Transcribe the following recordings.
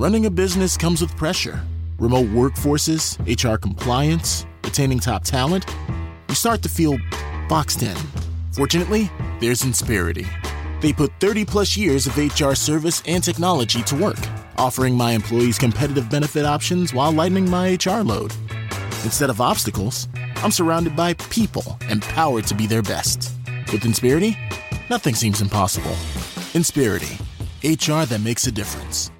Running a business comes with pressure. Remote workforces, HR compliance, retaining top talent. You start to feel boxed in. Fortunately, there's Insperity. They put 30 plus years of HR service and technology to work, offering my employees competitive benefit options while lightening my HR load. Instead of obstacles, I'm surrounded by people empowered to be their best. With Insperity, nothing seems impossible. Insperity, HR that makes a difference.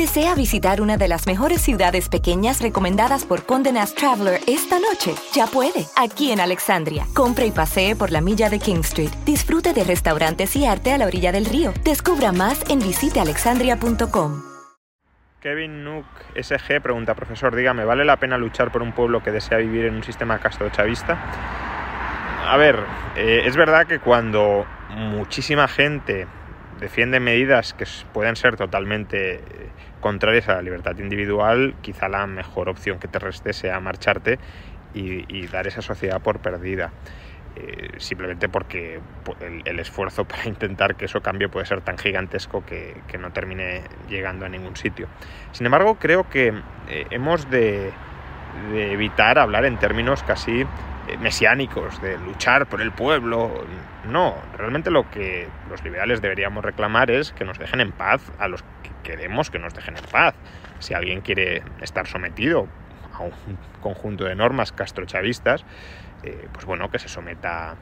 ¿Desea visitar una de las mejores ciudades pequeñas recomendadas por Condé Nast Traveler esta noche? Ya puede, aquí en Alexandria. Compre y pasee por la milla de King Street. Disfrute de restaurantes y arte a la orilla del río. Descubra más en visitealexandria.com. Kevin Nook SG pregunta, profesor, dígame, ¿vale la pena luchar por un pueblo que desea vivir en un sistema castrochavista? A ver, eh, es verdad que cuando muchísima gente defiende medidas que pueden ser totalmente eh, contrarias a la libertad individual, quizá la mejor opción que te reste sea marcharte y, dar esa sociedad por perdida. Eh, simplemente porque el, esfuerzo para intentar que eso cambie puede ser tan gigantesco que, no termine llegando a ningún sitio. Sin embargo, creo que eh, hemos de, de evitar hablar en términos casi mesiánicos, de luchar por el pueblo. No, realmente lo que los liberales deberíamos reclamar es que nos dejen en paz a los que queremos que nos dejen en paz. Si alguien quiere estar sometido a un conjunto de normas castrochavistas, eh, pues bueno, que se someta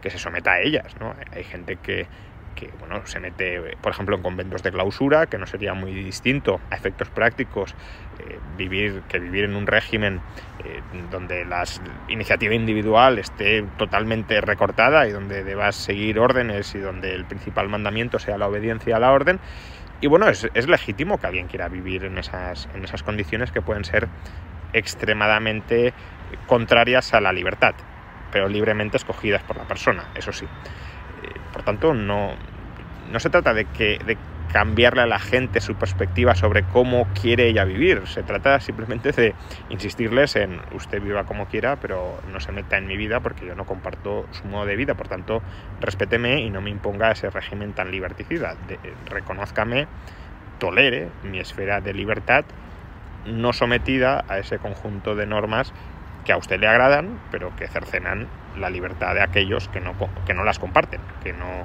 que se someta a ellas, ¿no? Hay gente que, que bueno, se mete, por ejemplo, en conventos de clausura, que no sería muy distinto a efectos prácticos eh, vivir, que vivir en un régimen eh, donde la iniciativa individual esté totalmente recortada y donde debas seguir órdenes y donde el principal mandamiento sea la obediencia a la orden. Y bueno, es, es legítimo que alguien quiera vivir en esas, en esas condiciones que pueden ser extremadamente contrarias a la libertad, pero libremente escogidas por la persona, eso sí. Por tanto, no, no se trata de, que, de cambiarle a la gente su perspectiva sobre cómo quiere ella vivir. Se trata simplemente de insistirles en usted viva como quiera, pero no se meta en mi vida porque yo no comparto su modo de vida. Por tanto, respéteme y no me imponga ese régimen tan liberticida. reconózcame, tolere mi esfera de libertad no sometida a ese conjunto de normas que a usted le agradan, pero que cercenan la libertad de aquellos que no, que no las comparten, que no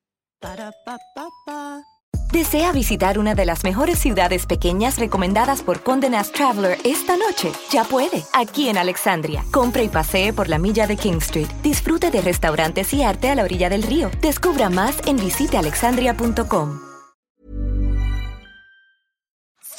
¿Desea visitar una de las mejores ciudades pequeñas recomendadas por Condé Traveler esta noche? Ya puede, aquí en Alexandria. Compre y pasee por la milla de King Street. Disfrute de restaurantes y arte a la orilla del río. Descubra más en visitealexandria.com.